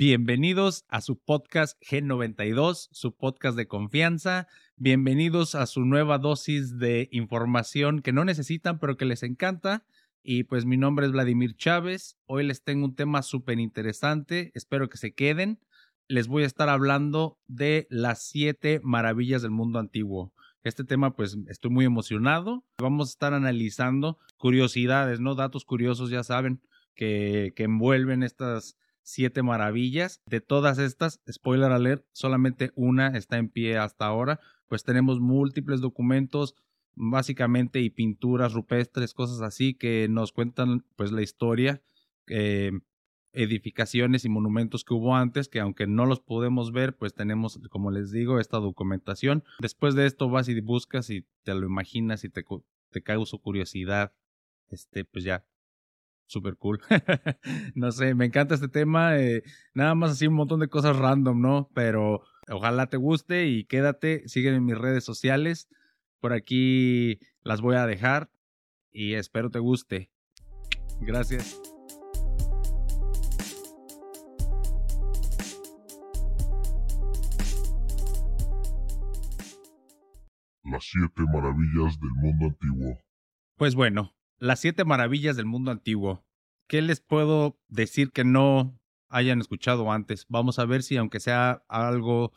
Bienvenidos a su podcast G92, su podcast de confianza. Bienvenidos a su nueva dosis de información que no necesitan, pero que les encanta. Y pues mi nombre es Vladimir Chávez. Hoy les tengo un tema súper interesante. Espero que se queden. Les voy a estar hablando de las siete maravillas del mundo antiguo. Este tema, pues estoy muy emocionado. Vamos a estar analizando curiosidades, ¿no? Datos curiosos, ya saben, que, que envuelven estas siete maravillas. De todas estas, spoiler alert, solamente una está en pie hasta ahora, pues tenemos múltiples documentos básicamente y pinturas rupestres, cosas así que nos cuentan pues la historia, eh, edificaciones y monumentos que hubo antes, que aunque no los podemos ver, pues tenemos, como les digo, esta documentación. Después de esto vas y buscas y te lo imaginas y te, te causa curiosidad, este, pues ya súper cool. no sé, me encanta este tema. Eh, nada más así un montón de cosas random, ¿no? Pero ojalá te guste y quédate. Sígueme en mis redes sociales. Por aquí las voy a dejar y espero te guste. Gracias. Las siete maravillas del mundo antiguo. Pues bueno, las siete maravillas del mundo antiguo. ¿Qué les puedo decir que no hayan escuchado antes? Vamos a ver si aunque sea algo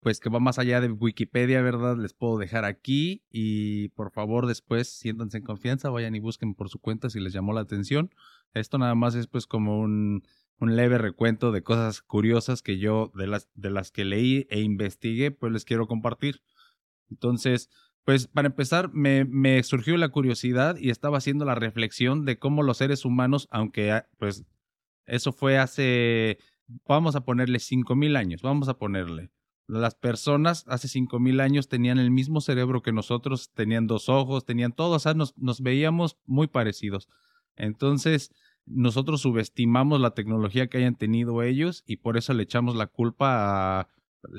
pues que va más allá de Wikipedia, ¿verdad? Les puedo dejar aquí y por favor después siéntanse en confianza, vayan y busquen por su cuenta si les llamó la atención. Esto nada más es pues como un, leve recuento de cosas curiosas que yo de las, de las que leí e investigué, pues les quiero compartir. Entonces, pues para empezar, me, me, surgió la curiosidad y estaba haciendo la reflexión de cómo los seres humanos, aunque pues eso fue hace, vamos a ponerle 5.000 años, vamos a ponerle. Las personas hace 5.000 años tenían el mismo cerebro que nosotros, tenían dos ojos, tenían todo, o sea, nos, nos veíamos muy parecidos. Entonces, nosotros subestimamos la tecnología que hayan tenido ellos y por eso le echamos la culpa a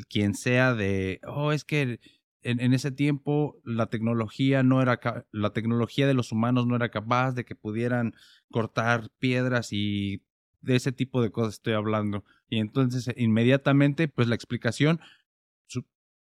quien sea de, oh, es que en, ese tiempo la tecnología no era la tecnología de los humanos no era capaz de que pudieran cortar piedras y de ese tipo de cosas estoy hablando. Y entonces inmediatamente pues la explicación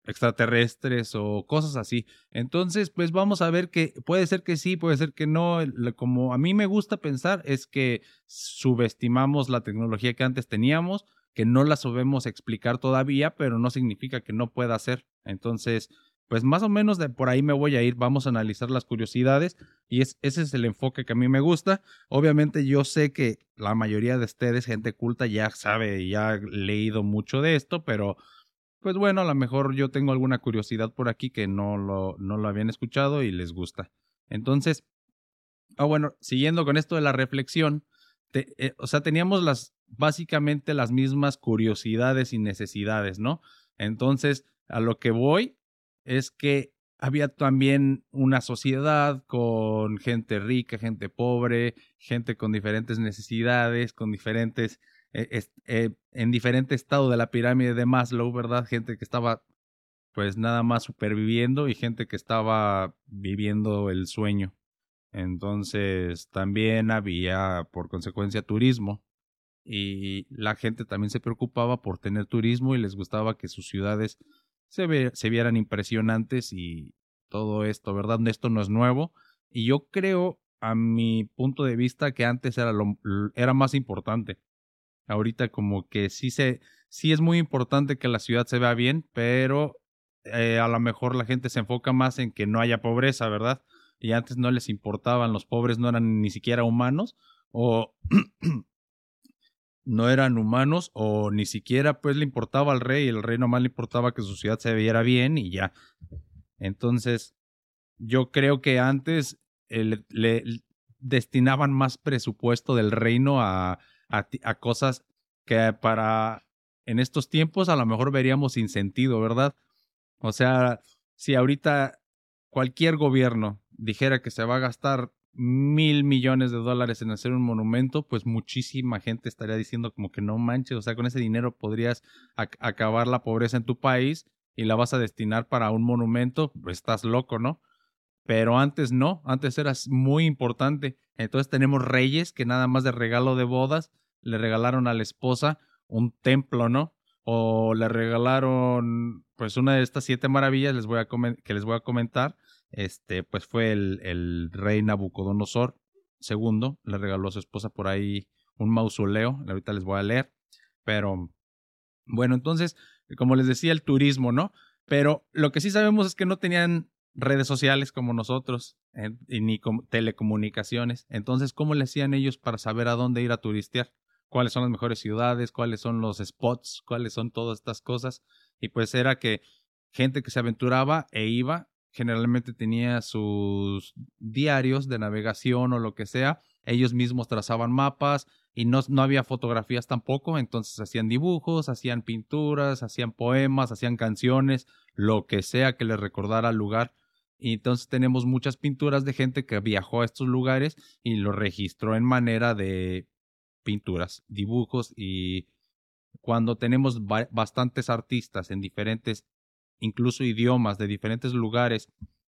extraterrestres o cosas así. Entonces, pues vamos a ver que puede ser que sí, puede ser que no. Como a mí me gusta pensar es que subestimamos la tecnología que antes teníamos, que no la sabemos explicar todavía, pero no significa que no pueda ser. Entonces, pues más o menos de por ahí me voy a ir, vamos a analizar las curiosidades y es, ese es el enfoque que a mí me gusta. Obviamente yo sé que la mayoría de ustedes, gente culta, ya sabe, ya ha leído mucho de esto, pero pues bueno, a lo mejor yo tengo alguna curiosidad por aquí que no lo, no lo habían escuchado y les gusta. Entonces, ah bueno, siguiendo con esto de la reflexión, eh, o sea, teníamos las básicamente las mismas curiosidades y necesidades, ¿no? Entonces, a lo que voy es que había también una sociedad con gente rica, gente pobre, gente con diferentes necesidades, con diferentes, eh, eh, en diferente estado de la pirámide de Maslow, ¿verdad? Gente que estaba pues nada más superviviendo y gente que estaba viviendo el sueño. Entonces también había por consecuencia turismo y la gente también se preocupaba por tener turismo y les gustaba que sus ciudades se, se vieran impresionantes y todo esto, ¿verdad? Esto no es nuevo. Y yo creo, a mi punto de vista, que antes era, lo, era más importante. Ahorita como que sí, se, sí es muy importante que la ciudad se vea bien, pero eh, a lo mejor la gente se enfoca más en que no haya pobreza, ¿verdad? Y antes no les importaban, los pobres no eran ni siquiera humanos o no eran humanos o ni siquiera pues le importaba al rey, el rey nomás le importaba que su ciudad se viera bien y ya. Entonces, yo creo que antes eh, le, destinaban más presupuesto del reino a, a, a, cosas que para en estos tiempos a lo mejor veríamos sin sentido, ¿verdad? O sea, si ahorita cualquier gobierno dijera que se va a gastar mil millones de dólares en hacer un monumento, pues muchísima gente estaría diciendo como que no manches, o sea, con ese dinero podrías acabar la pobreza en tu país y la vas a destinar para un monumento, pues estás loco, ¿no? Pero antes no, antes era muy importante. Entonces tenemos reyes que nada más de regalo de bodas le regalaron a la esposa un templo, ¿no? O le regalaron, pues una de estas siete maravillas que les voy a comentar, este, pues fue el, el rey Nabucodonosor II, le regaló a su esposa por ahí un mausoleo, ahorita les voy a leer, pero bueno, entonces, como les decía, el turismo, ¿no? Pero lo que sí sabemos es que no tenían redes sociales como nosotros, eh, ni telecomunicaciones. Entonces, ¿cómo le hacían ellos para saber a dónde ir a turistear? ¿Cuáles son las mejores ciudades? ¿Cuáles son los spots? ¿Cuáles son todas estas cosas? Y pues era que gente que se aventuraba e iba, generalmente tenía sus diarios de navegación o lo que sea. Ellos mismos trazaban mapas y no, no había fotografías tampoco, entonces hacían dibujos, hacían pinturas, hacían poemas, hacían canciones, lo que sea que les recordara al lugar y entonces tenemos muchas pinturas de gente que viajó a estos lugares y lo registró en manera de pinturas, dibujos y cuando tenemos bastantes artistas en diferentes, incluso idiomas de diferentes lugares,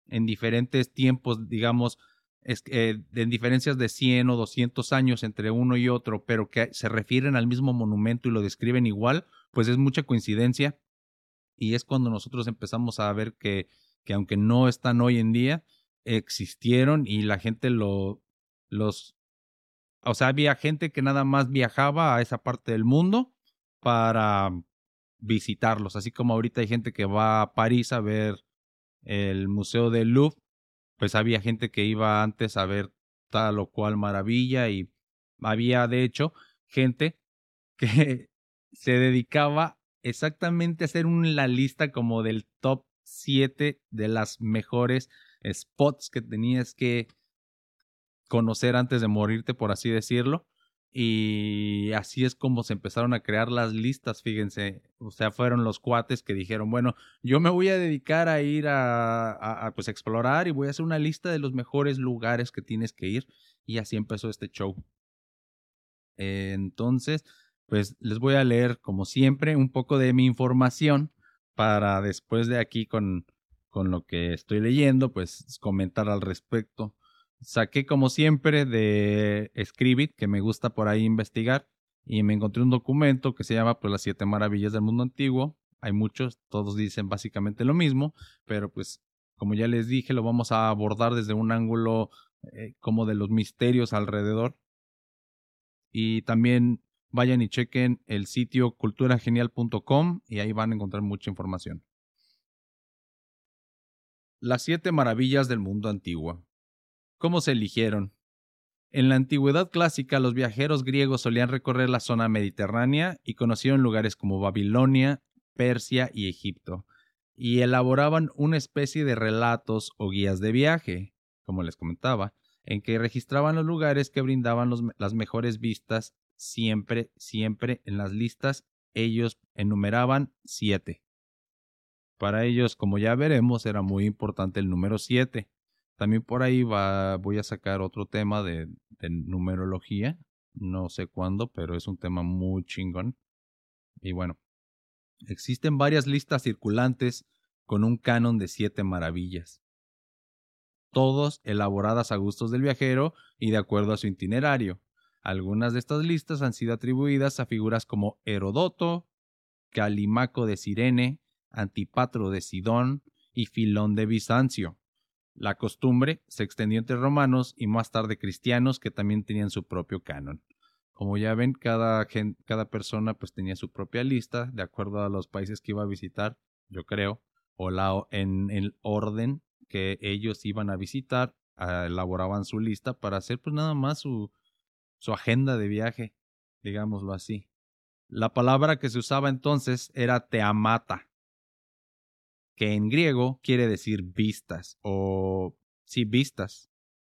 en diferentes tiempos, digamos, eh, en diferencias de 100 o 200 años entre uno y otro, pero que se refieren al mismo monumento y lo describen igual, pues es mucha coincidencia. Y es cuando nosotros empezamos a ver que que aunque no están hoy en día, existieron y la gente lo, los, o sea, había gente que nada más viajaba a esa parte del mundo para visitarlos, así como ahorita hay gente que va a París a ver el Museo del Louvre, pues había gente que iba antes a ver tal o cual maravilla y había de hecho gente que se dedicaba exactamente a hacer una lista como del top siete de las mejores spots que tenías que conocer antes de morirte, por así decirlo. Y así es como se empezaron a crear las listas, fíjense. O sea, fueron los cuates que dijeron, bueno, yo me voy a dedicar a ir a, a, pues explorar y voy a hacer una lista de los mejores lugares que tienes que ir. Y así empezó este show. entonces, pues les voy a leer, como siempre, un poco de mi información para después de aquí con, con lo que estoy leyendo, pues comentar al respecto. Saqué como siempre de Scribit, que me gusta por ahí investigar, y me encontré un documento que se llama pues las siete maravillas del mundo antiguo. Hay muchos, todos dicen básicamente lo mismo, pero pues como ya les dije, lo vamos a abordar desde un ángulo eh, como de los misterios alrededor. Y también vayan y chequen el sitio culturagenial.com y ahí van a encontrar mucha información. Las siete maravillas del mundo antiguo. ¿Cómo se eligieron? En la antigüedad clásica los viajeros griegos solían recorrer la zona mediterránea y conocieron lugares como Babilonia, Persia y Egipto, y elaboraban una especie de relatos o guías de viaje, como les comentaba, en que registraban los lugares que brindaban las mejores vistas siempre, siempre en las listas ellos enumeraban siete. Para ellos, como ya veremos, era muy importante el número siete. También por ahí va, voy a sacar otro tema de, numerología. No sé cuándo, pero es un tema muy chingón. Y bueno, existen varias listas circulantes con un canon de siete maravillas. Todos elaboradas a gustos del viajero y de acuerdo a su itinerario. Algunas de estas listas han sido atribuidas a figuras como Herodoto, Calimaco de Cirene, Antipatro de Sidón y Filón de Bizancio. La costumbre se extendió entre romanos y más tarde cristianos que también tenían su propio canon. Como ya ven, cada, cada persona pues tenía su propia lista de acuerdo a los países que iba a visitar, yo creo, o la, en el orden que ellos iban a visitar, elaboraban su lista para hacer pues nada más su, su agenda de viaje, digámoslo así. La palabra que se usaba entonces era teamata, que en griego quiere decir vistas o sí, vistas.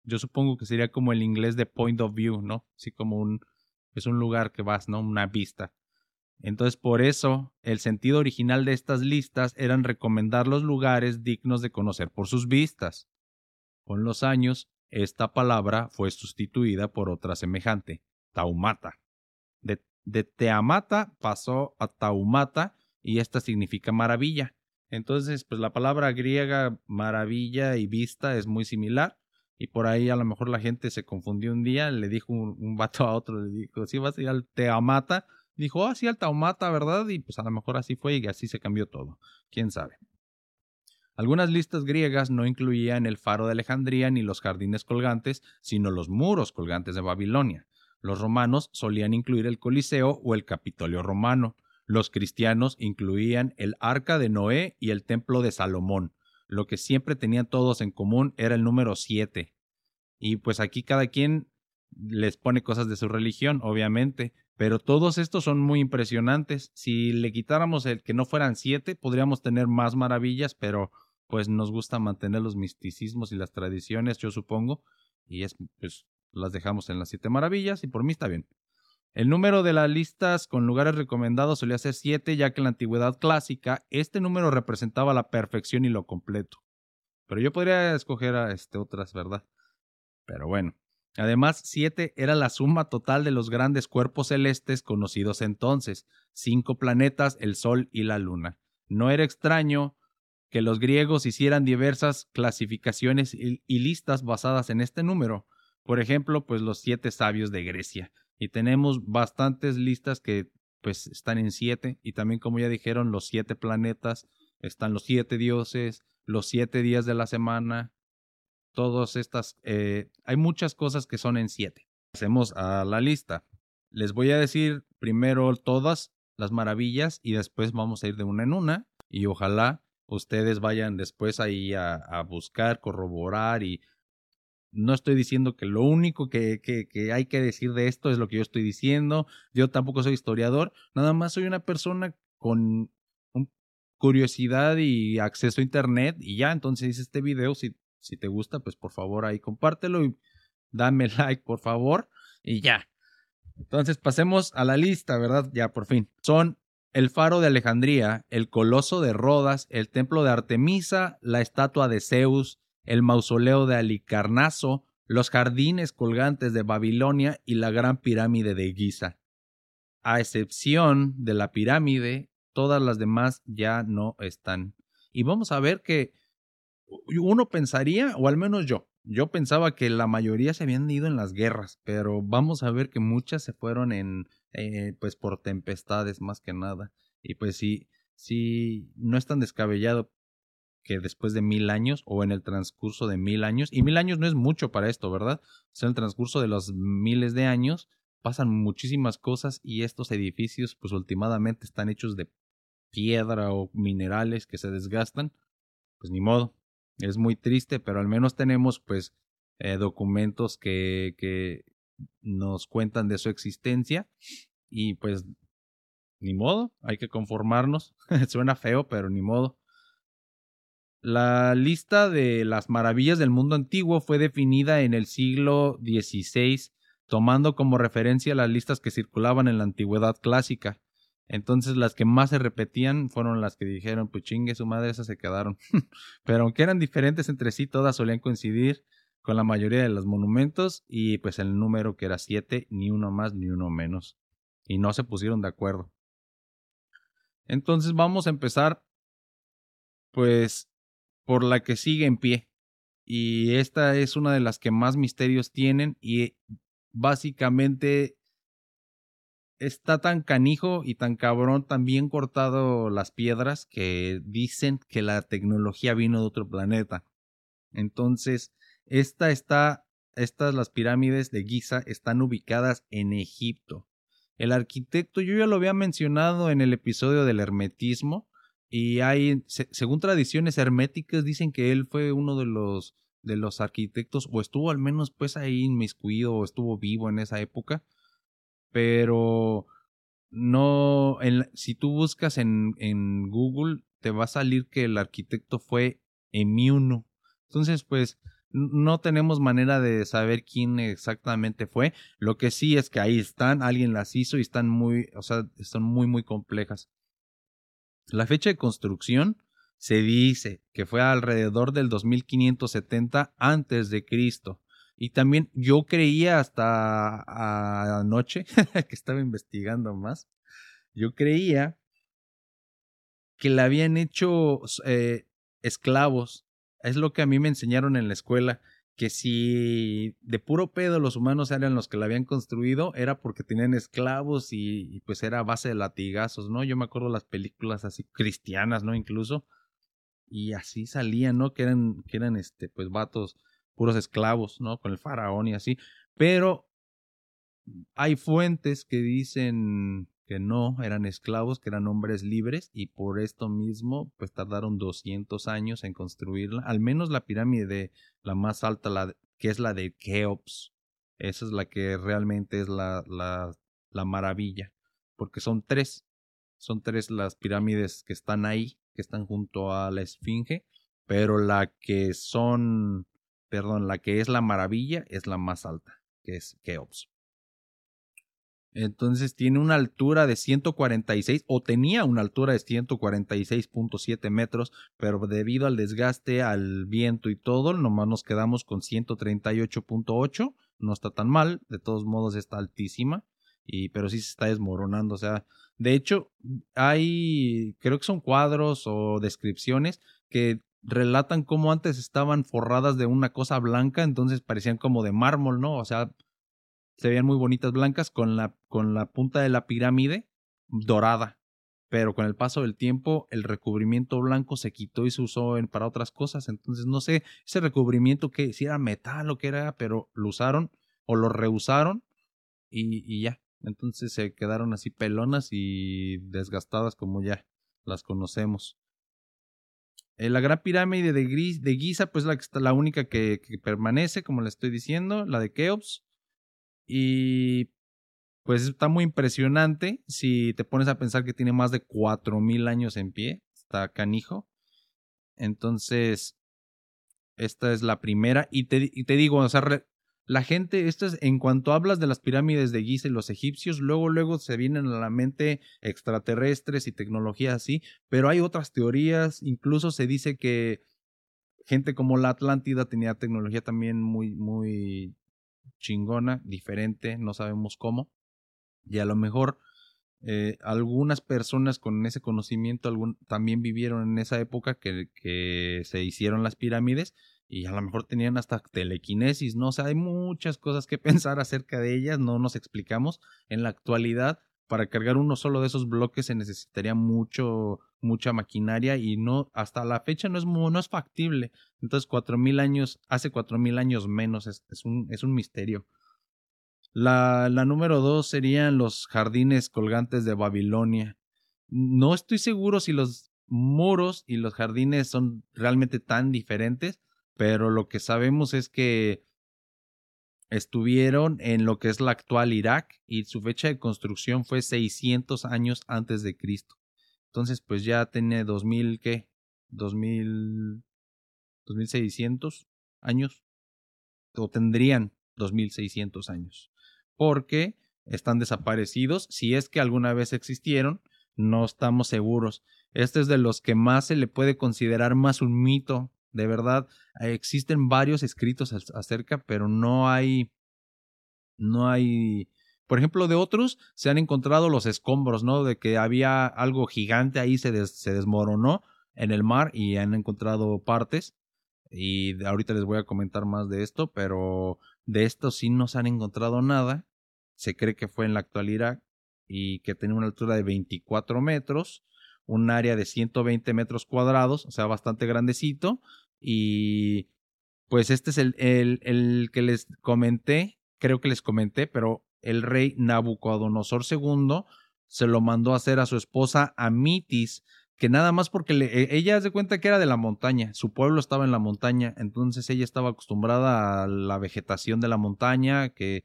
Yo supongo que sería como el inglés de point of view, ¿no? Así como un es un lugar que vas, ¿no? Una vista. Entonces, por eso, el sentido original de estas listas eran recomendar los lugares dignos de conocer por sus vistas. Con los años, esta palabra fue sustituida por otra semejante, taumata. De, de teamata pasó a taumata y esta significa maravilla. Entonces, pues la palabra griega maravilla y vista es muy similar. Y por ahí a lo mejor la gente se confundió un día, le dijo un, vato a otro, le dijo, si vas a ir al Teamata, dijo, ah, sí, al taumata, ¿verdad? Y pues a lo mejor así fue y así se cambió todo. ¿Quién sabe? Algunas listas griegas no incluían el faro de Alejandría ni los jardines colgantes, sino los muros colgantes de Babilonia. Los romanos solían incluir el Coliseo o el Capitolio romano. Los cristianos incluían el Arca de Noé y el Templo de Salomón. Lo que siempre tenían todos en común era el número 7. Y pues aquí cada quien les pone cosas de su religión, obviamente, pero todos estos son muy impresionantes. Si le quitáramos el que no fueran siete, podríamos tener más maravillas, pero pues nos gusta mantener los misticismos y las tradiciones, yo supongo, y es, pues las dejamos en las siete maravillas y por mí está bien. El número de las listas con lugares recomendados solía ser siete, ya que en la antigüedad clásica este número representaba la perfección y lo completo. Pero yo podría escoger a este, otras, ¿verdad? Pero bueno. Además, siete era la suma total de los grandes cuerpos celestes conocidos entonces, cinco planetas, el Sol y la Luna. No era extraño que los griegos hicieran diversas clasificaciones y, listas basadas en este número. Por ejemplo, pues los siete sabios de Grecia. Y tenemos bastantes listas que pues están en siete. Y también, como ya dijeron, los siete planetas, están los siete dioses, los siete días de la semana, todas estas, eh, hay muchas cosas que son en siete. Hacemos a la lista. Les voy a decir primero todas las maravillas y después vamos a ir de una en una y ojalá ustedes vayan después ahí a, buscar, corroborar y no estoy diciendo que lo único que, que, hay que decir de esto es lo que yo estoy diciendo. Yo tampoco soy historiador, nada más soy una persona con curiosidad y acceso a internet y ya, entonces este video, si si te gusta, pues por favor ahí compártelo y dame like, por favor. Y ya. Entonces pasemos a la lista, ¿verdad? Ya por fin. Son el faro de Alejandría, el coloso de Rodas, el templo de Artemisa, la estatua de Zeus, el mausoleo de Alicarnaso, los jardines colgantes de Babilonia y la gran pirámide de Giza. A excepción de la pirámide, todas las demás ya no están. Y vamos a ver que uno pensaría, o al menos yo, yo pensaba que la mayoría se habían ido en las guerras, pero vamos a ver que muchas se fueron en, eh, pues por tempestades más que nada. Y pues sí, sí, no es tan descabellado que después de mil años o en el transcurso de mil años, y mil años no es mucho para esto, ¿verdad? O sea, en el transcurso de los miles de años pasan muchísimas cosas y estos edificios pues últimamente están hechos de piedra o minerales que se desgastan, pues ni modo, es muy triste, pero al menos tenemos pues eh, documentos que, que nos cuentan de su existencia y pues ni modo, hay que conformarnos. Suena feo, pero ni modo. La lista de las maravillas del mundo antiguo fue definida en el siglo XVI, tomando como referencia las listas que circulaban en la antigüedad clásica. Entonces las que más se repetían fueron las que dijeron, pues chingue su madre, esas se quedaron. Pero aunque eran diferentes entre sí, todas solían coincidir con la mayoría de los monumentos y pues el número que era siete, ni uno más ni uno menos. Y no se pusieron de acuerdo. Entonces vamos a empezar pues por la que sigue en pie. Y esta es una de las que más misterios tienen y básicamente está tan canijo y tan cabrón, tan bien cortado las piedras que dicen que la tecnología vino de otro planeta. Entonces, esta está, estas las pirámides de Giza están ubicadas en Egipto. El arquitecto, yo ya lo había mencionado en el episodio del hermetismo, y hay, según tradiciones herméticas, dicen que él fue uno de los de los arquitectos, o estuvo al menos pues ahí inmiscuido, o estuvo vivo en esa época, pero no, si tú buscas en, en Google, te va a salir que el arquitecto fue Emiuno. Entonces, pues, no tenemos manera de saber quién exactamente fue. Lo que sí es que ahí están, alguien las hizo y están muy, o sea, están muy, muy complejas. La fecha de construcción se dice que fue alrededor del 2570 antes de Cristo. Y también yo creía hasta anoche que estaba investigando más, yo creía que la habían hecho eh, esclavos. Es lo que a mí me enseñaron en la escuela, que si de puro pedo los humanos eran los que la habían construido, era porque tenían esclavos y, pues era a base de latigazos, ¿no? Yo me acuerdo las películas así cristianas, ¿no? Incluso. Y así salían, ¿no? Que eran, que eran este, pues vatos, puros esclavos, ¿no? Con el faraón y así. Pero hay fuentes que dicen no eran esclavos, que eran hombres libres y por esto mismo pues tardaron 200 años en construirla, al menos la pirámide la más alta, la, que es la de Keops, esa es la que realmente es la, la, la maravilla, porque son tres, son tres las pirámides que están ahí, que están junto a la Esfinge, pero la que son, perdón, la que es la maravilla es la más alta, que es Keops. Entonces tiene una altura de 146 o tenía una altura de 146.7 metros, pero debido al desgaste, al viento y todo, nomás nos quedamos con 138.8. No está tan mal, de todos modos está altísima, y, pero sí se está desmoronando. O sea, de hecho, hay, creo que son cuadros o descripciones que relatan cómo antes estaban forradas de una cosa blanca, entonces parecían como de mármol, ¿no? O sea, se veían muy bonitas blancas con la, con la punta de la pirámide dorada. Pero con el paso del tiempo el recubrimiento blanco se quitó y se usó en, para otras cosas. Entonces no sé ese recubrimiento que si era metal o qué era, pero lo usaron o lo reusaron y, y ya. Entonces se quedaron así pelonas y desgastadas como ya las conocemos. Eh, la Gran Pirámide de, Gris, de Giza, pues la, la única que, que, permanece, como le estoy diciendo, la de Keops. Y pues está muy impresionante si te pones a pensar que tiene más de 4000 años en pie, está canijo. Entonces, esta es la primera. Y te, y te digo, o sea, la gente, esto es, en cuanto hablas de las pirámides de Giza y los egipcios, luego, luego se vienen a la mente extraterrestres y tecnología así, pero hay otras teorías, incluso se dice que gente como la Atlántida tenía tecnología también muy, muy chingona, diferente, no sabemos cómo. Y a lo mejor eh, algunas personas con ese conocimiento también vivieron en esa época que, que, se hicieron las pirámides y a lo mejor tenían hasta telequinesis, ¿no? O sea, hay muchas cosas que pensar acerca de ellas, no nos explicamos. En la actualidad, para cargar uno solo de esos bloques se necesitaría mucho mucha maquinaria y no hasta la fecha no es no es factible. Entonces, cuatro mil años, hace cuatro mil años menos, es, es, un, es un misterio. La, la número dos serían los jardines colgantes de Babilonia. No estoy seguro si los muros y los jardines son realmente tan diferentes, pero lo que sabemos es que estuvieron en lo que es la actual Irak y su fecha de construcción fue 600 años antes de Cristo. Entonces, pues ya tiene 2000, ¿qué? 2000, 2600 años. O tendrían 2600 años. Porque están desaparecidos. Si es que alguna vez existieron, no estamos seguros. Este es de los que más se le puede considerar más un mito. De verdad, existen varios escritos acerca, pero no hay. No hay por ejemplo, de otros se han encontrado los escombros, ¿no? De que había algo gigante ahí, se, se desmoronó en el mar y han encontrado partes. Y ahorita les voy a comentar más de esto, pero de esto sí no se han encontrado nada. Se cree que fue en la actualidad y que tenía una altura de 24 metros, un área de 120 metros cuadrados, o sea, bastante grandecito. Y pues este es el, el, que les comenté, creo que les comenté, pero el rey Nabucodonosor II se lo mandó a hacer a su esposa Amitis, que nada más porque e, ella se cuenta que era de la montaña, su pueblo estaba en la montaña, entonces ella estaba acostumbrada a la vegetación de la montaña, que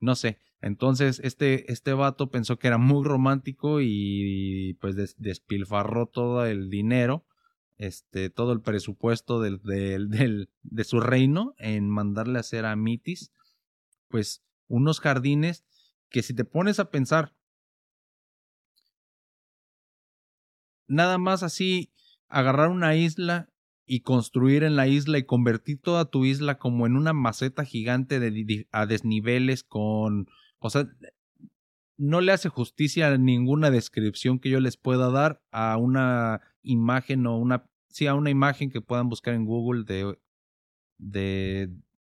no sé, entonces este, este vato pensó que era muy romántico y pues despilfarró todo el dinero, este, todo el presupuesto del, del, de su reino en mandarle a hacer a Amitis, pues unos jardines que si te pones a pensar, nada más así, agarrar una isla y construir en la isla y convertir toda tu isla como en una maceta gigante de, a desniveles con, o sea, no le hace justicia ninguna descripción que yo les pueda dar a una imagen o una, sí, a una imagen que puedan buscar en Google de, de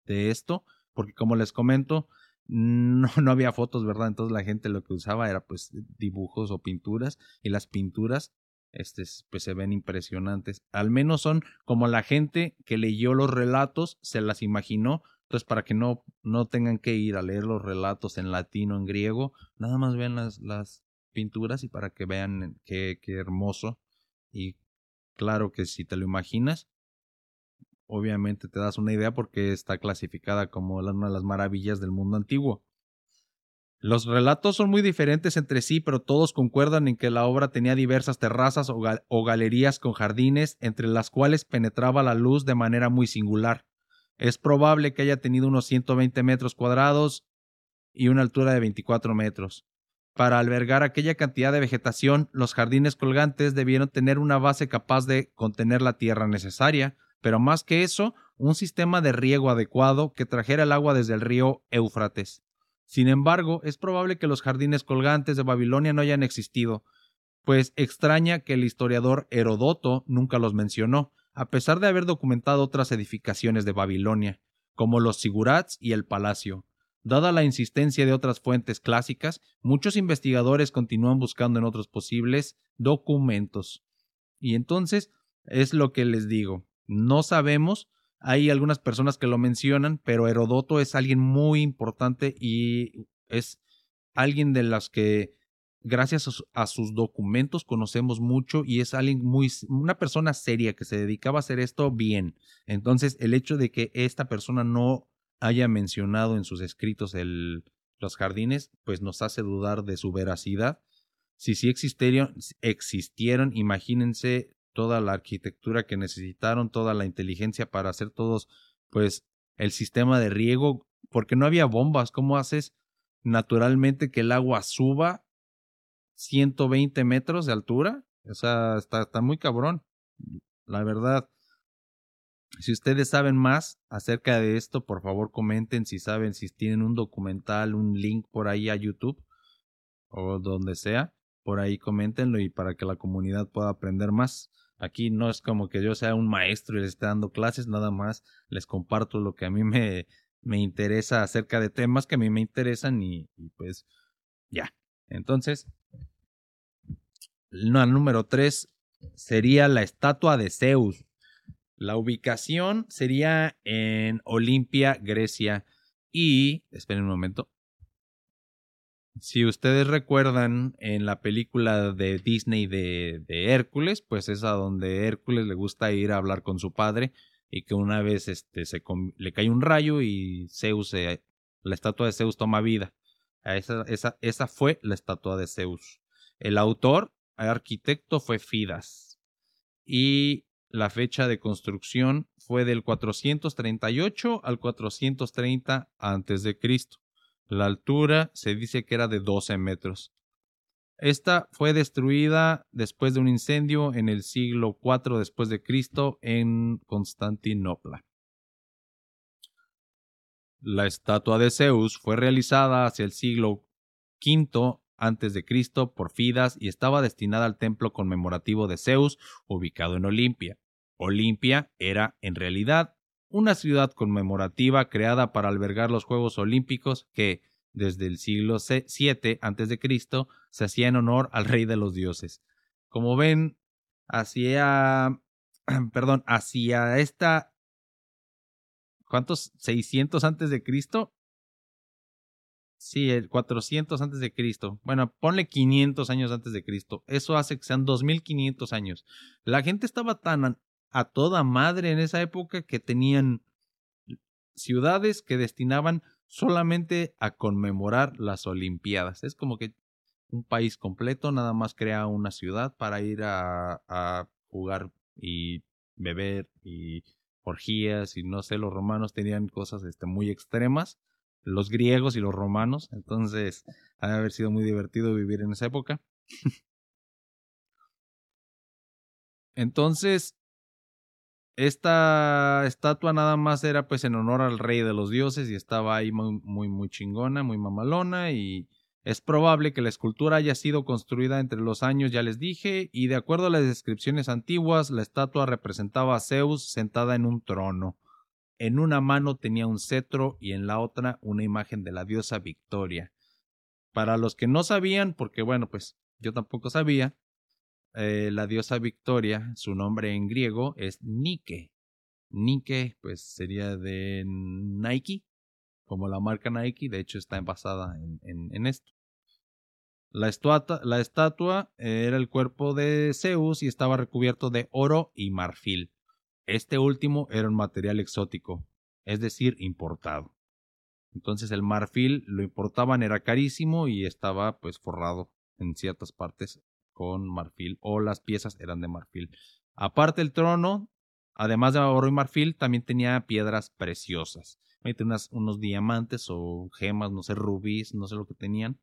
de esto, porque como les comento, no, no había fotos, ¿verdad? Entonces la gente lo que usaba era pues dibujos o pinturas y las pinturas este, pues se ven impresionantes. Al menos son como la gente que leyó los relatos se las imaginó. Entonces, para que no, no tengan que ir a leer los relatos en latino, en griego, nada más vean las, las pinturas y para que vean qué, qué hermoso. Y claro que si te lo imaginas, obviamente te das una idea porque está clasificada como una de las maravillas del mundo antiguo. Los relatos son muy diferentes entre sí, pero todos concuerdan en que la obra tenía diversas terrazas o, galerías con jardines, entre las cuales penetraba la luz de manera muy singular. Es probable que haya tenido unos 120 metros cuadrados y una altura de 24 metros. Para albergar aquella cantidad de vegetación, los jardines colgantes debieron tener una base capaz de contener la tierra necesaria, pero más que eso, un sistema de riego adecuado que trajera el agua desde el río Éufrates. Sin embargo, es probable que los jardines colgantes de Babilonia no hayan existido, pues extraña que el historiador Herodoto nunca los mencionó, a pesar de haber documentado otras edificaciones de Babilonia, como los sigurats y el palacio. Dada la insistencia de otras fuentes clásicas, muchos investigadores continúan buscando en otros posibles documentos. Y entonces es lo que les digo. No sabemos hay algunas personas que lo mencionan, pero Herodoto es alguien muy importante y es alguien de las que gracias a, sus documentos conocemos mucho y es alguien muy una persona seria que se dedicaba a hacer esto bien. Entonces, el hecho de que esta persona no haya mencionado en sus escritos el, los jardines, pues nos hace dudar de su veracidad. Si sí existieron, existieron, imagínense toda la arquitectura que necesitaron, toda la inteligencia para hacer todos, pues, el sistema de riego, porque no había bombas. ¿Cómo haces naturalmente que el agua suba 120 metros de altura? O sea, está, muy cabrón. La verdad. Si ustedes saben más acerca de esto, por favor comenten si saben, si tienen un documental, un link por ahí a YouTube o donde sea, por ahí coméntenlo y para que la comunidad pueda aprender más. Aquí no es como que yo sea un maestro y les esté dando clases, nada más les comparto lo que a mí me, me interesa acerca de temas que a mí me interesan y, pues ya. Entonces, el número tres sería la estatua de Zeus. La ubicación sería en Olimpia, Grecia. Y, esperen un momento, si ustedes recuerdan en la película de Disney de, de, Hércules, pues es a donde Hércules le gusta ir a hablar con su padre y que una vez este, se, le cae un rayo y Zeus, la estatua de Zeus toma vida. Esa, esa, esa fue la estatua de Zeus. El autor, el arquitecto fue Fidas y la fecha de construcción fue del 438 al 430 antes de Cristo. La altura se dice que era de 12 metros. Esta fue destruida después de un incendio en el siglo IV después de Cristo en Constantinopla. La estatua de Zeus fue realizada hacia el siglo V antes de Cristo por Fidas y estaba destinada al templo conmemorativo de Zeus ubicado en Olimpia. Olimpia era en realidad una ciudad conmemorativa creada para albergar los Juegos Olímpicos que, desde el siglo VII a.C., se hacía en honor al rey de los dioses. Como ven, hacia, perdón, hacia esta, ¿cuántos? 600 antes de Cristo. Sí, el 400 antes de Cristo. Bueno, ponle 500 años antes de Cristo. Eso hace que sean 2500 años. La gente estaba tan a toda madre en esa época que tenían ciudades que destinaban solamente a conmemorar las Olimpiadas. Es como que un país completo nada más crea una ciudad para ir a, jugar y beber y orgías y no sé, los romanos tenían cosas este, muy extremas, los griegos y los romanos, entonces ha haber sido muy divertido vivir en esa época. entonces, esta estatua nada más era pues en honor al rey de los dioses y estaba ahí muy, muy, muy chingona, muy mamalona y es probable que la escultura haya sido construida entre los años, ya les dije, y de acuerdo a las descripciones antiguas, la estatua representaba a Zeus sentada en un trono. En una mano tenía un cetro y en la otra una imagen de la diosa Victoria. Para los que no sabían, porque bueno, pues yo tampoco sabía, eh, la diosa Victoria, su nombre en griego es Nike. Nike, pues sería de Nike, como la marca Nike, de hecho está basada en, esto. La, la estatua era el cuerpo de Zeus y estaba recubierto de oro y marfil. Este último era un material exótico, es decir, importado. Entonces el marfil lo importaban, era carísimo y estaba pues forrado en ciertas partes con marfil o las piezas eran de marfil. Aparte el trono, además de oro y marfil, también tenía piedras preciosas unos diamantes o gemas, no sé, rubíes, no sé lo que tenían.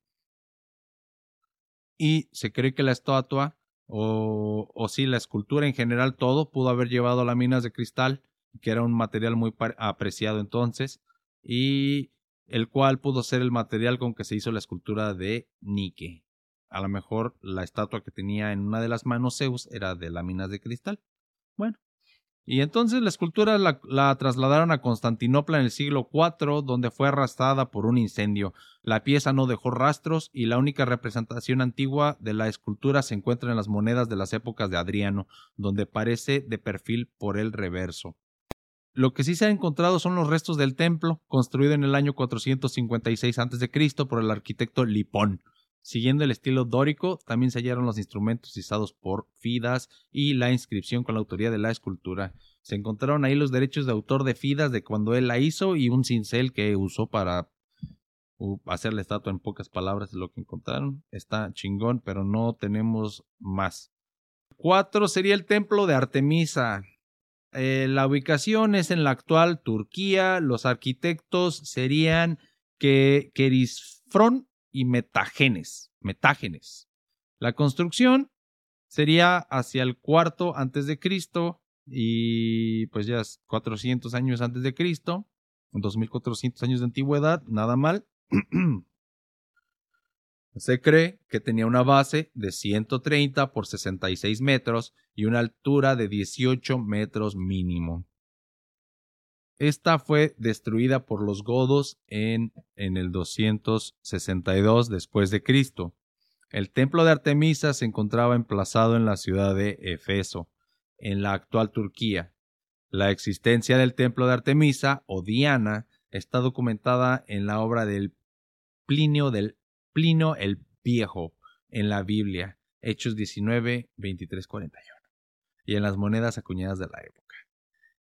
Y se cree que la estatua, o, o sí, la escultura en general, todo pudo haber llevado a las minas de cristal, que era un material muy apreciado entonces, y el cual pudo ser el material con que se hizo la escultura de Nike. A lo mejor la estatua que tenía en una de las manos Zeus era de láminas de cristal. Bueno, y entonces la escultura la, trasladaron a Constantinopla en el siglo IV, donde fue arrastrada por un incendio. La pieza no dejó rastros y la única representación antigua de la escultura se encuentra en las monedas de las épocas de Adriano, donde parece de perfil por el reverso. Lo que sí se ha encontrado son los restos del templo, construido en el año 456 a.C. por el arquitecto Lipón. Siguiendo el estilo dórico, también se hallaron los instrumentos usados por Fidas y la inscripción con la autoría de la escultura. Se encontraron ahí los derechos de autor de Fidas de cuando él la hizo y un cincel que usó para hacer la estatua en pocas palabras de lo que encontraron. Está chingón, pero no tenemos más. Cuatro sería el templo de Artemisa. Eh, la ubicación es en la actual Turquía. Los arquitectos serían Kerisfron y Metágenes. Metágenes. La construcción sería hacia el cuarto antes de Cristo y pues ya 400 años antes de Cristo, 2400 años de antigüedad, nada mal. Se cree que tenía una base de 130 por 66 metros y una altura de 18 metros mínimo. Esta fue destruida por los godos en, en el 262 después de Cristo. El templo de Artemisa se encontraba emplazado en la ciudad de Efeso, en la actual Turquía. La existencia del templo de Artemisa o Diana está documentada en la obra del Plinio el Viejo en la Biblia, Hechos 19, 23, 41, y en las monedas acuñadas de la época.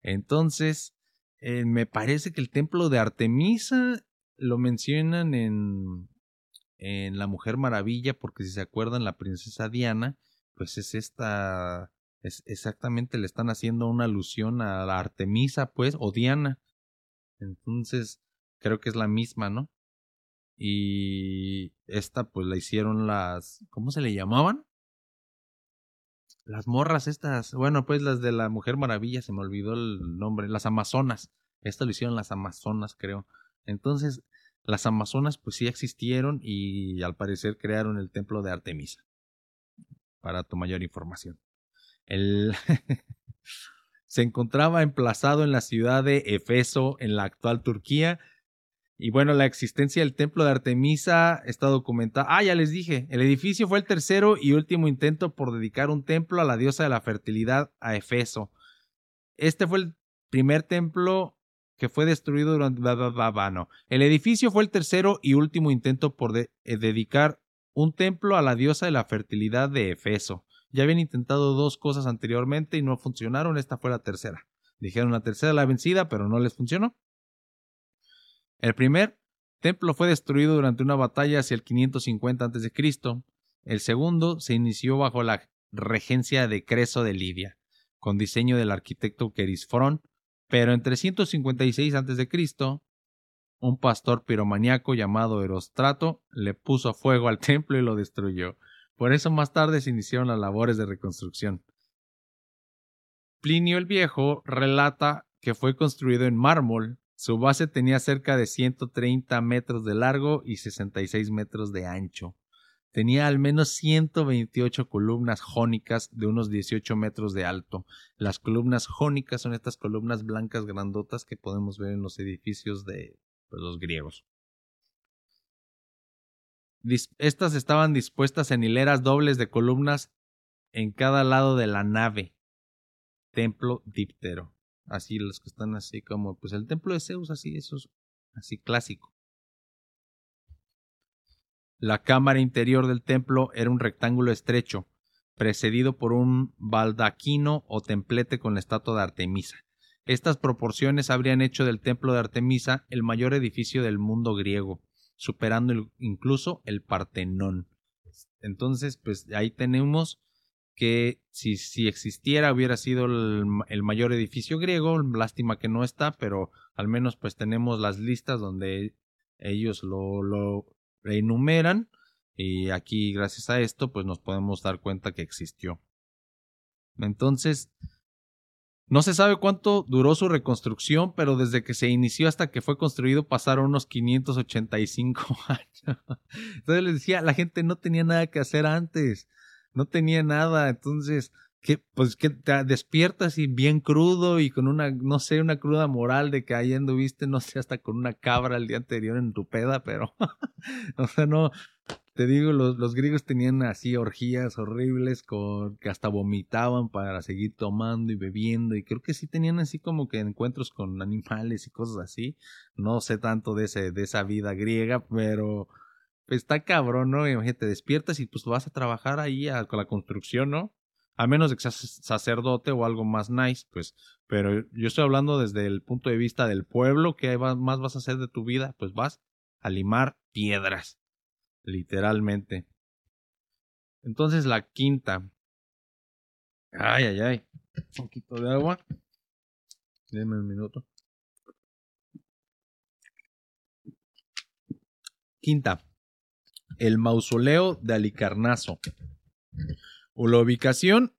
Entonces, eh, me parece que el templo de Artemisa lo mencionan en, en La Mujer Maravilla, porque si se acuerdan, la princesa Diana, pues es esta, es exactamente le están haciendo una alusión a la Artemisa, pues, o Diana. Entonces, creo que es la misma, ¿no? Y esta, pues, la hicieron las, ¿cómo se le llamaban? Las morras estas, bueno, pues las de la Mujer Maravilla, se me olvidó el nombre, las Amazonas. Esto lo hicieron las Amazonas, creo. Entonces, las Amazonas pues sí existieron y al parecer crearon el templo de Artemisa. Para tu mayor información. El se encontraba emplazado en la ciudad de Efeso, en la actual Turquía, y bueno, la existencia del templo de Artemisa está documentada. Ah, ya les dije, el edificio fue el tercero y último intento por dedicar un templo a la diosa de la fertilidad a Efeso. Este fue el primer templo que fue destruido durante... No. El edificio fue el tercero y último intento por eh, dedicar un templo a la diosa de la fertilidad de Efeso. Ya habían intentado dos cosas anteriormente y no funcionaron, esta fue la tercera. Dijeron la tercera la vencida, pero no les funcionó. El primer templo fue destruido durante una batalla hacia el 550 a.C. El segundo se inició bajo la regencia de Creso de Lidia, con diseño del arquitecto Querisfrón, pero en 356 a.C., un pastor piromaniaco llamado Erostrato le puso fuego al templo y lo destruyó. Por eso más tarde se iniciaron las labores de reconstrucción. Plinio el Viejo relata que fue construido en mármol su base tenía cerca de 130 metros de largo y 66 metros de ancho. tenía al menos 128 columnas jónicas de unos 18 metros de alto. Las columnas jónicas son estas columnas blancas grandotas que podemos ver en los edificios de pues, los griegos. Estas estaban dispuestas en hileras dobles de columnas en cada lado de la nave. Templo díptero. Así los que están así como, pues el templo de Zeus, así, eso es así clásico. La cámara interior del templo era un rectángulo estrecho, precedido por un baldaquino o templete con la estatua de Artemisa. Estas proporciones habrían hecho del templo de Artemisa el mayor edificio del mundo griego, superando incluso el Partenón. Entonces, pues ahí tenemos que si, si existiera hubiera sido el, mayor edificio griego, lástima que no está, pero al menos pues tenemos las listas donde ellos lo, lo enumeran y aquí gracias a esto pues nos podemos dar cuenta que existió. Entonces, no se sabe cuánto duró su reconstrucción, pero desde que se inició hasta que fue construido pasaron unos 585 años. Entonces les decía, la gente no tenía nada que hacer antes, no tenía nada, entonces que pues que te despiertas y bien crudo y con una, no sé, una cruda moral de que ahí anduviste, no sé, hasta con una cabra el día anterior en tu peda, pero, o sea, no, te digo, los, los griegos tenían así orgías horribles con que hasta vomitaban para seguir tomando y bebiendo y creo que sí tenían así como que encuentros con animales y cosas así. No sé tanto de ese de esa vida griega, pero está cabrón, ¿no? Imagínate, te despiertas y pues vas a trabajar ahí con la construcción, ¿no? a menos de que seas sacerdote o algo más nice, pues, pero yo estoy hablando desde el punto de vista del pueblo, ¿qué más vas a hacer de tu vida? Pues vas a limar piedras, literalmente. Entonces la quinta. Ay, ay, ay. Un poquito de agua. Deme un minuto. Quinta. El mausoleo de Alicarnaso. O la ubicación,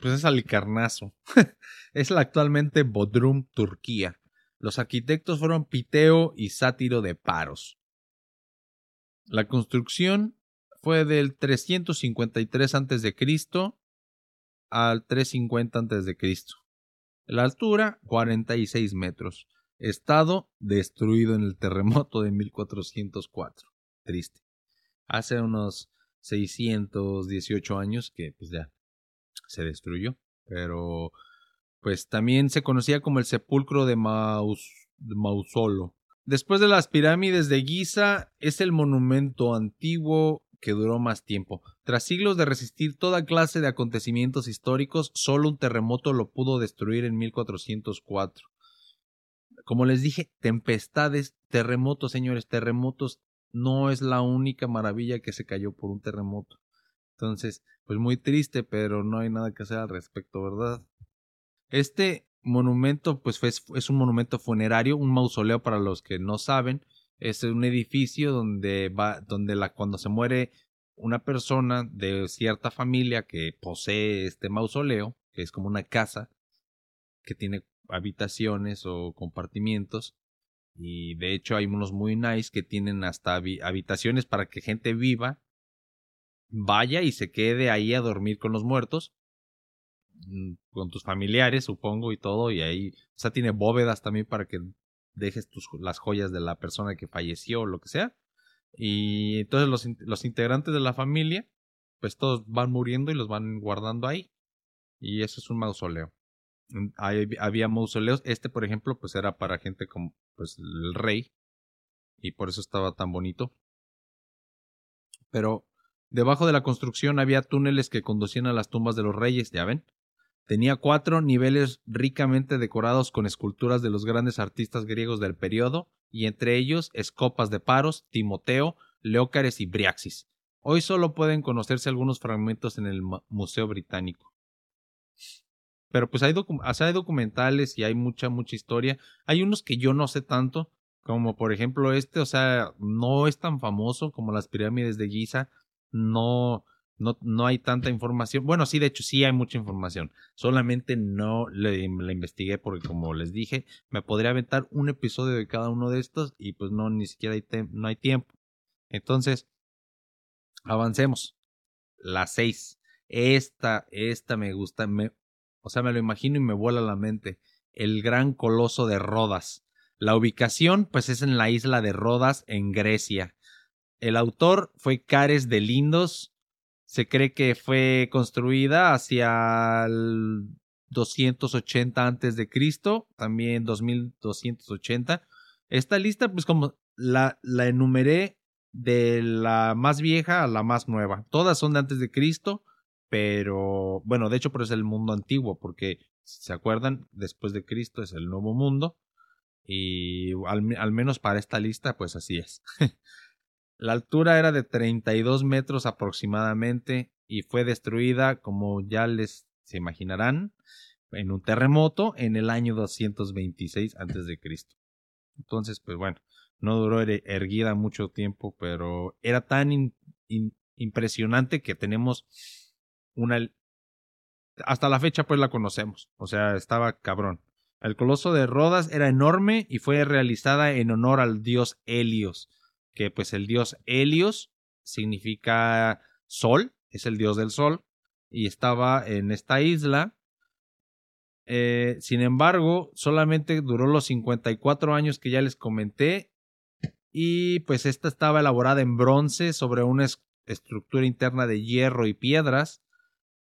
pues es Alicarnaso. es la actualmente Bodrum, Turquía. Los arquitectos fueron Piteo y Sátiro de Paros. La construcción fue del 353 a.C. al 350 a.C. La altura, 46 metros. Estado, destruido en el terremoto de 1404. Triste. Hace unos 618 años que pues ya se destruyó. Pero pues también se conocía como el sepulcro de, Mausolo. Después de las pirámides de Giza, es el monumento antiguo que duró más tiempo. Tras siglos de resistir toda clase de acontecimientos históricos, solo un terremoto lo pudo destruir en 1404. Como les dije, tempestades, terremotos, señores, terremotos no es la única maravilla que se cayó por un terremoto. Entonces, pues muy triste, pero no hay nada que hacer al respecto, ¿verdad? Este monumento, pues es un monumento funerario, un mausoleo para los que no saben. Es un edificio donde va, donde la, cuando se muere una persona de cierta familia que posee este mausoleo, que es como una casa que tiene habitaciones o compartimientos, y de hecho hay unos muy nice que tienen hasta habitaciones para que gente viva vaya y se quede ahí a dormir con los muertos. Mm, con tus familiares, supongo, y todo. Y ahí, o sea, tiene bóvedas también para que dejes tus, las joyas de la persona que falleció o lo que sea. Y entonces los, los integrantes de la familia, pues todos van muriendo y los van guardando ahí. Y eso es un mausoleo. Mm, había mausoleos. Este, por ejemplo, pues era para gente como pues, el rey. Y por eso estaba tan bonito. Pero debajo de la construcción había túneles que conducían a las tumbas de los reyes, ya ven. Tenía cuatro niveles ricamente decorados con esculturas de los grandes artistas griegos del periodo, y entre ellos escopas de Paros, Timoteo, Leócares y Briaxis. Hoy solo pueden conocerse algunos fragmentos en el Museo Británico. Pero pues hay, hay documentales y hay mucha, mucha historia. Hay unos que yo no sé tanto, como por ejemplo este, o sea, no es tan famoso como las pirámides de Giza. No, no, no hay tanta información. Bueno, sí, de hecho sí hay mucha información. Solamente no le, la investigué porque como les dije, me podría aventar un episodio de cada uno de estos y pues no, ni siquiera hay, no hay tiempo. Entonces, Avancemos. La 6. Esta, esta me gusta. Me, o sea, me lo imagino y me vuela la mente. El gran coloso de Rodas. La ubicación, pues, es en la isla de Rodas, en Grecia. El autor fue Cares de Lindos. Se cree que fue construida hacia el 280 antes de Cristo, también 2280. Esta lista, pues como la, la enumeré de la más vieja a la más nueva. Todas son de antes de Cristo, pero bueno, de hecho, pero es el mundo antiguo, porque si se acuerdan, después de Cristo es el nuevo mundo. Y al, al menos para esta lista, pues así es. la altura era de 32 metros aproximadamente y fue destruida, como ya les se imaginarán, en un terremoto en el año 226 antes de Cristo. Entonces, pues bueno, no duró erguida mucho tiempo, pero era tan impresionante que tenemos una... Hasta la fecha pues la conocemos, o sea, estaba cabrón. El coloso de Rodas era enorme y fue realizada en honor al dios Helios, que pues el dios Helios significa sol, es el dios del sol, y estaba en esta isla. Eh, sin embargo, solamente duró los 54 años que ya les comenté y pues esta estaba elaborada en bronce sobre una estructura interna de hierro y piedras,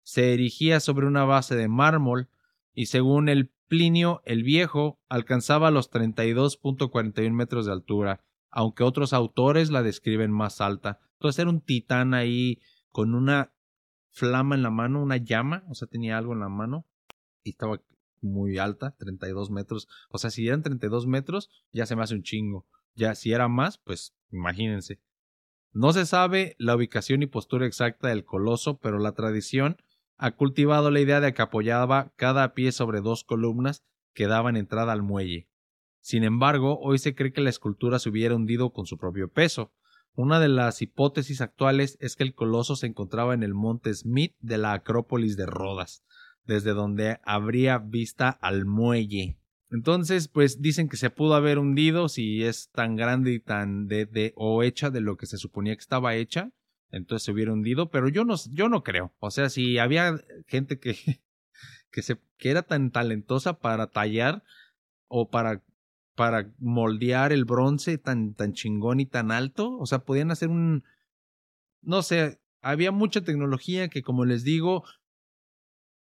se erigía sobre una base de mármol y según el Plinio el Viejo alcanzaba los 32.41 metros de altura, aunque otros autores la describen más alta. Entonces era un titán ahí con una flama en la mano, una llama, o sea, tenía algo en la mano y estaba muy alta, 32 metros. O sea, si eran 32 metros, ya se me hace un chingo. Ya si era más, pues imagínense. No se sabe la ubicación y postura exacta del coloso, pero la tradición ha cultivado la idea de que apoyaba cada pie sobre dos columnas que daban entrada al muelle. Sin embargo, hoy se cree que la escultura se hubiera hundido con su propio peso. Una de las hipótesis actuales es que el coloso se encontraba en el monte Smith de la Acrópolis de Rodas, desde donde habría vista al muelle. Entonces, pues dicen que se pudo haber hundido si es tan grande y tan de, o hecha de lo que se suponía que estaba hecha, entonces se hubiera hundido, pero yo no, yo no creo. O sea, si había gente que, que, se, que era tan talentosa para tallar o para, para moldear el bronce tan, tan chingón y tan alto, o sea, podían hacer un, no sé, había mucha tecnología que, como les digo,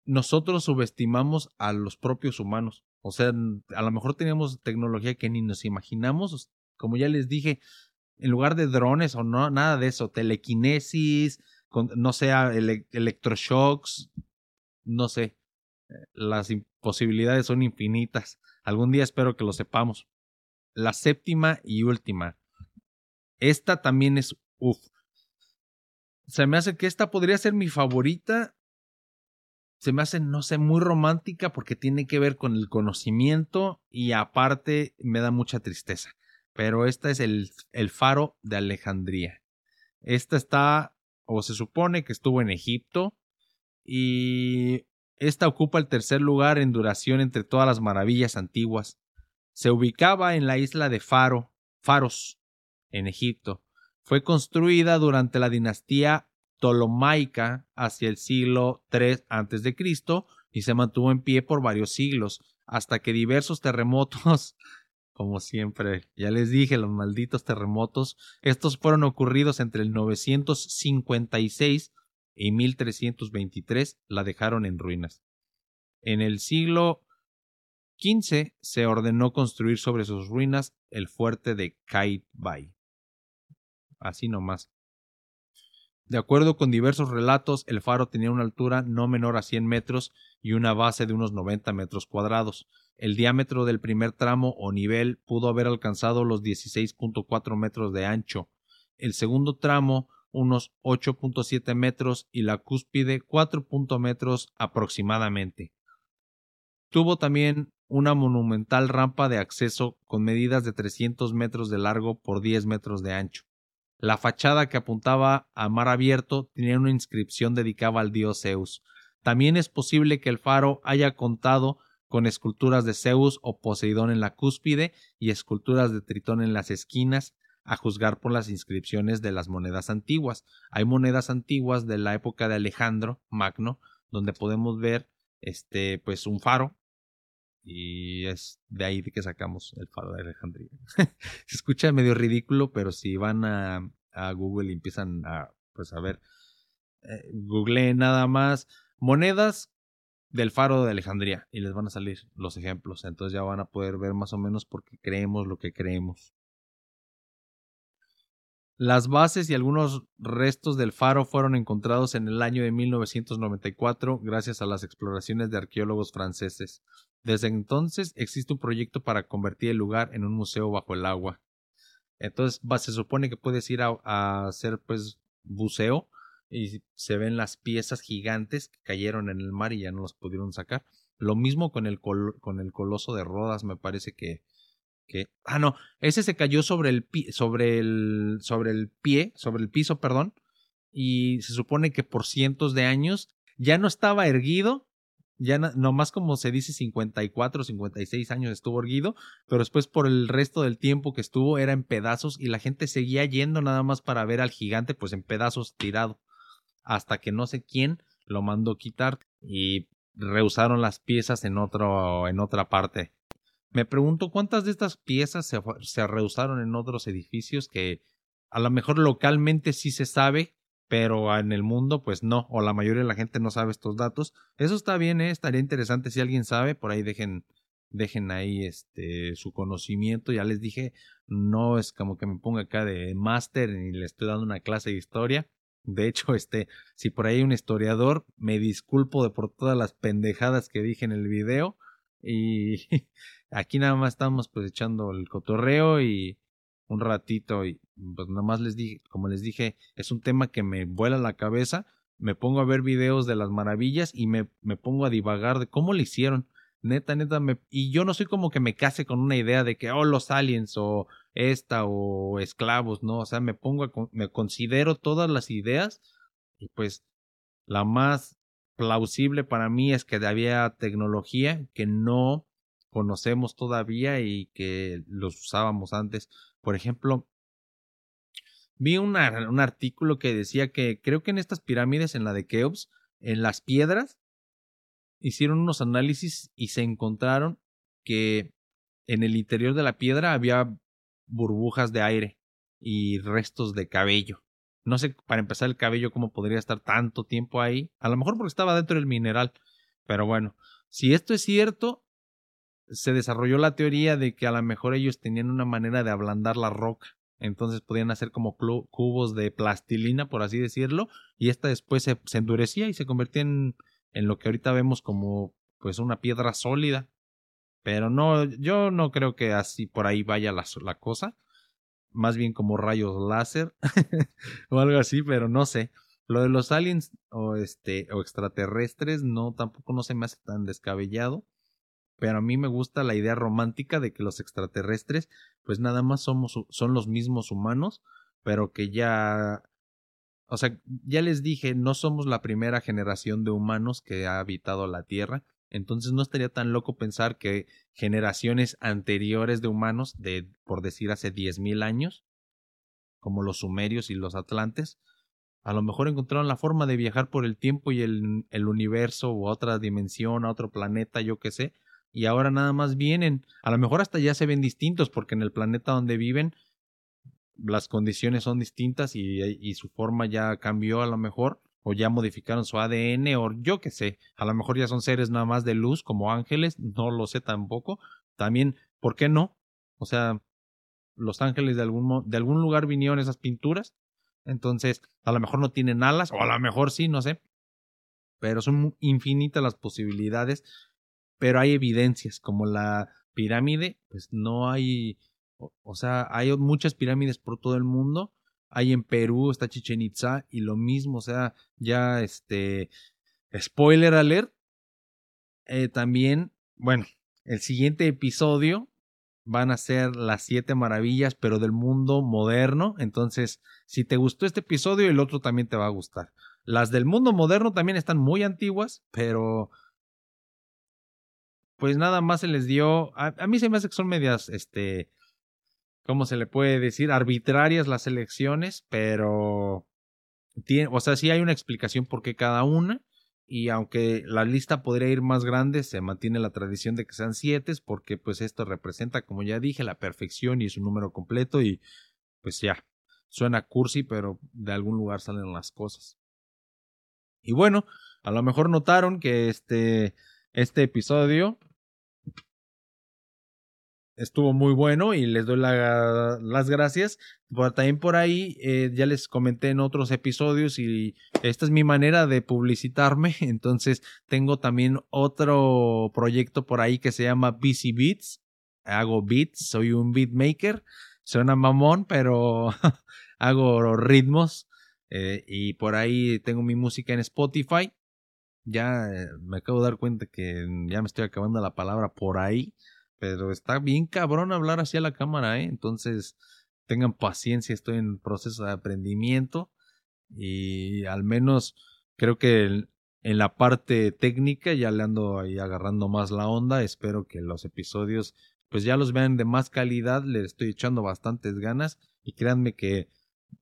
nosotros subestimamos a los propios humanos. O sea, a lo mejor teníamos tecnología que ni nos imaginamos. Como ya les dije, en lugar de drones o no, nada de eso, telequinesis, no sé, electroshocks, no sé. Las posibilidades son infinitas. Algún día espero que lo sepamos. La séptima y última. Esta también es uff. Se me hace que esta podría ser mi favorita se me hace, no sé, muy romántica porque tiene que ver con el conocimiento y aparte me da mucha tristeza. Pero esta es el, faro de Alejandría. Esta está, o se supone que estuvo en Egipto y esta ocupa el tercer lugar en duración entre todas las maravillas antiguas. Se ubicaba en la isla de Faro, Faros, en Egipto. Fue construida durante la dinastía Ptolomaica hacia el siglo III a.C. y se mantuvo en pie por varios siglos, hasta que diversos terremotos, como siempre, ya les dije, los malditos terremotos, estos fueron ocurridos entre el 956 y 1323, la dejaron en ruinas. En el siglo XV se ordenó construir sobre sus ruinas el fuerte de Bay. Así nomás. De acuerdo con diversos relatos, el faro tenía una altura no menor a 100 metros y una base de unos 90 metros cuadrados. El diámetro del primer tramo o nivel pudo haber alcanzado los 16.4 metros de ancho, el segundo tramo unos 8.7 metros y la cúspide 4 metros aproximadamente. Tuvo también una monumental rampa de acceso con medidas de 300 metros de largo por 10 metros de ancho. La fachada que apuntaba a mar abierto tenía una inscripción dedicada al dios Zeus. También es posible que el faro haya contado con esculturas de Zeus o Poseidón en la cúspide y esculturas de Tritón en las esquinas, a juzgar por las inscripciones de las monedas antiguas. Hay monedas antiguas de la época de Alejandro Magno, donde podemos ver este, pues un faro. Y es de ahí que sacamos el faro de Alejandría. Se escucha medio ridículo, pero si van a, Google y empiezan a, pues a ver, eh, nada más monedas del faro de Alejandría y les van a salir los ejemplos. Entonces ya van a poder ver más o menos por qué creemos lo que creemos. Las bases y algunos restos del faro fueron encontrados en el año de 1994 gracias a las exploraciones de arqueólogos franceses. Desde entonces existe un proyecto para convertir el lugar en un museo bajo el agua. Entonces se supone que puedes ir a, hacer pues buceo y se ven las piezas gigantes que cayeron en el mar y ya no los pudieron sacar. Lo mismo con el, con el coloso de Rodas, me parece que, ah no, ese se cayó sobre el sobre el sobre el pie, sobre el piso, perdón, y se supone que por cientos de años ya no estaba erguido, ya no, nomás como se dice 54, 56 años estuvo erguido, pero después por el resto del tiempo que estuvo era en pedazos y la gente seguía yendo nada más para ver al gigante pues en pedazos tirado, hasta que no sé quién lo mandó quitar y rehusaron las piezas en otro en otra parte me pregunto cuántas de estas piezas se, se rehusaron en otros edificios que a lo mejor localmente sí se sabe, pero en el mundo pues no, o la mayoría de la gente no sabe estos datos. Eso está bien, ¿eh? estaría interesante si alguien sabe, por ahí dejen dejen ahí este su conocimiento, ya les dije, no es como que me ponga acá de máster y le estoy dando una clase de historia. De hecho, este, si por ahí hay un historiador, me disculpo de por todas las pendejadas que dije en el video y aquí nada más estamos pues echando el cotorreo y un ratito y pues nada más les dije, como les dije, es un tema que me vuela la cabeza, me pongo a ver videos de las maravillas y me, me pongo a divagar de cómo le hicieron. Neta, neta, me, y yo no soy como que me case con una idea de que, oh, los aliens o esta o esclavos, ¿no? O sea, me pongo, a, me considero todas las ideas y pues la más plausible para mí es que había tecnología que no conocemos todavía y que los usábamos antes. Por ejemplo, vi un artículo que decía que creo que en estas pirámides, en la de Keops, en las piedras, hicieron unos análisis y se encontraron que en el interior de la piedra había burbujas de aire y restos de cabello. No sé, para empezar, el cabello, cómo podría estar tanto tiempo ahí. A lo mejor porque estaba dentro del mineral. Pero bueno, si esto es cierto, se desarrolló la teoría de que a lo mejor ellos tenían una manera de ablandar la roca. Entonces podían hacer como cubos de plastilina, por así decirlo, y esta después se, endurecía y se convertía en, en lo que ahorita vemos como pues una piedra sólida. Pero no, yo no creo que así por ahí vaya la, la cosa más bien como rayos láser o algo así, pero no sé. Lo de los aliens o este o extraterrestres no tampoco no se me hace tan descabellado, pero a mí me gusta la idea romántica de que los extraterrestres pues nada más somos son los mismos humanos, pero que ya o sea, ya les dije, no somos la primera generación de humanos que ha habitado la Tierra, entonces no estaría tan loco pensar que generaciones anteriores de humanos, de por decir hace 10.000 años, como los sumerios y los atlantes, a lo mejor encontraron la forma de viajar por el tiempo y el, el universo o a otra dimensión, a otro planeta, yo qué sé, y ahora nada más vienen, a lo mejor hasta ya se ven distintos porque en el planeta donde viven las condiciones son distintas y, y su forma ya cambió a lo mejor o ya modificaron su ADN o yo qué sé, a lo mejor ya son seres nada más de luz como ángeles, no lo sé tampoco. También, ¿por qué no? O sea, los ángeles de algún, de algún lugar vinieron esas pinturas, entonces a lo mejor no tienen alas o a lo mejor sí, no sé. Pero son infinitas las posibilidades, pero hay evidencias como la pirámide, pues no hay, o sea, hay muchas pirámides por todo el mundo hay en Perú, está Chichen Itza y lo mismo, o sea, ya este, spoiler alert, eh, también, bueno, el siguiente episodio van a ser las siete maravillas, pero del mundo moderno, entonces, si te gustó este episodio, el otro también te va a gustar. Las del mundo moderno también están muy antiguas, pero pues nada más se les dio, a, a mí se me hace que son medias, este, ¿cómo se le puede decir? Arbitrarias las elecciones, pero tiene, o sea, sí hay una explicación por qué cada una. Y aunque la lista podría ir más grande, se mantiene la tradición de que sean siete, porque pues esto representa, como ya dije, la perfección y es un número completo y pues ya, suena cursi, pero de algún lugar salen las cosas. Y bueno, a lo mejor notaron que este, este episodio estuvo muy bueno y les doy las gracias. también por ahí eh, ya les comenté en otros episodios y esta es mi manera de publicitarme. Entonces tengo también otro proyecto por ahí que se llama BC Beats. Hago beats, soy un beatmaker. Suena mamón, pero hago ritmos. Eh, y por ahí tengo mi música en Spotify. Ya eh, me acabo de dar cuenta que ya me estoy acabando la palabra por ahí. Pero está bien cabrón hablar hacia la cámara, ¿eh? Entonces, tengan paciencia, estoy en proceso de aprendimiento y al menos creo que en la parte técnica ya le ando ahí agarrando más la onda. Espero que los episodios pues ya los vean de más calidad. Le estoy echando bastantes ganas y créanme que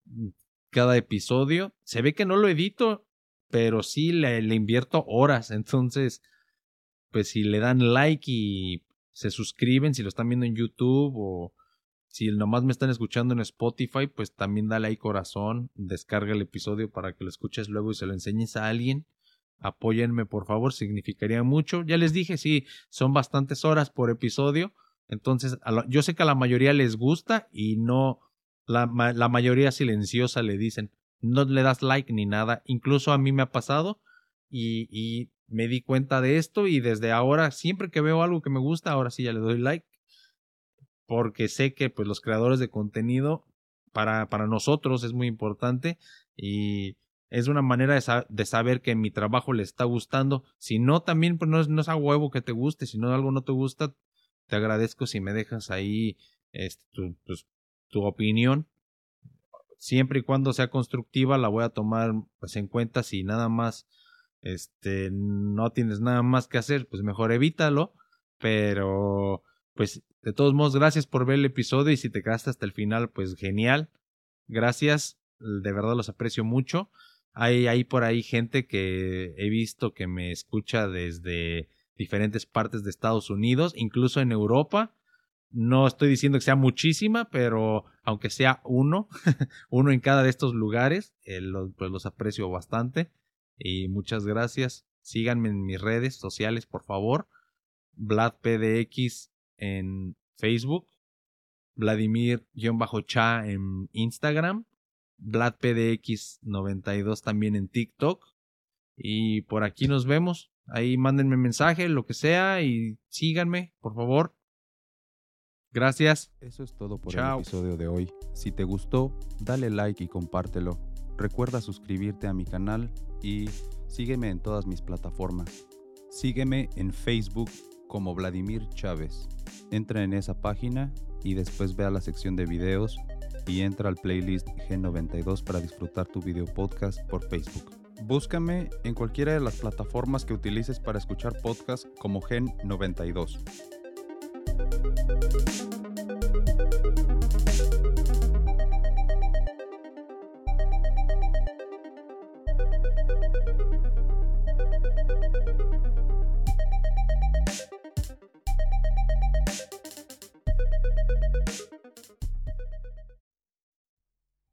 mm, cada episodio se ve que no lo edito, pero sí le, le invierto horas. Entonces, pues si le dan like y se suscriben si lo están viendo en YouTube o si nomás me están escuchando en Spotify, pues también dale ahí corazón, descarga el episodio para que lo escuches luego y se lo enseñes a alguien. Apóyenme, por favor, significaría mucho. Ya les dije, sí, son bastantes horas por episodio. Entonces, yo sé que a la mayoría les gusta y no, la, la mayoría silenciosa le dicen, no le das like ni nada. Incluso a mí me ha pasado y, y me di cuenta de esto y desde ahora, siempre que veo algo que me gusta, ahora sí ya le doy like. Porque sé que pues los creadores de contenido para, para nosotros es muy importante y es una manera de, de, saber que mi trabajo le está gustando. Si no, también pues no es, no es a huevo que te guste. Si no algo no te gusta, te agradezco si me dejas ahí este, tu, pues, tu opinión. Siempre y cuando sea constructiva la voy a tomar pues en cuenta si nada más este, no tienes nada más que hacer, pues mejor evítalo. Pero, pues, de todos modos, gracias por ver el episodio y si te quedaste hasta el final, pues genial. Gracias, de verdad los aprecio mucho. Hay, por ahí gente que he visto que me escucha desde diferentes partes de Estados Unidos, incluso en Europa. No estoy diciendo que sea muchísima, pero aunque sea uno, uno en cada de estos lugares, eh, pues los aprecio bastante. Y muchas gracias. Síganme en mis redes sociales, por favor. VladPDX en Facebook. Vladimir-cha en Instagram. VladPDX92 también en TikTok. Y por aquí nos vemos. Ahí mándenme mensaje, lo que sea, y síganme, por favor. Gracias. Eso es todo por el episodio de hoy. Si te gustó, dale like y compártelo. Recuerda suscribirte a mi canal y sígueme en todas mis plataformas. Sígueme en Facebook como Vladimir Chávez. Entra en esa página y después ve a la sección de videos y entra al playlist G92 para disfrutar tu video podcast por Facebook. Búscame en cualquiera de las plataformas que utilices para escuchar podcast como Gen92.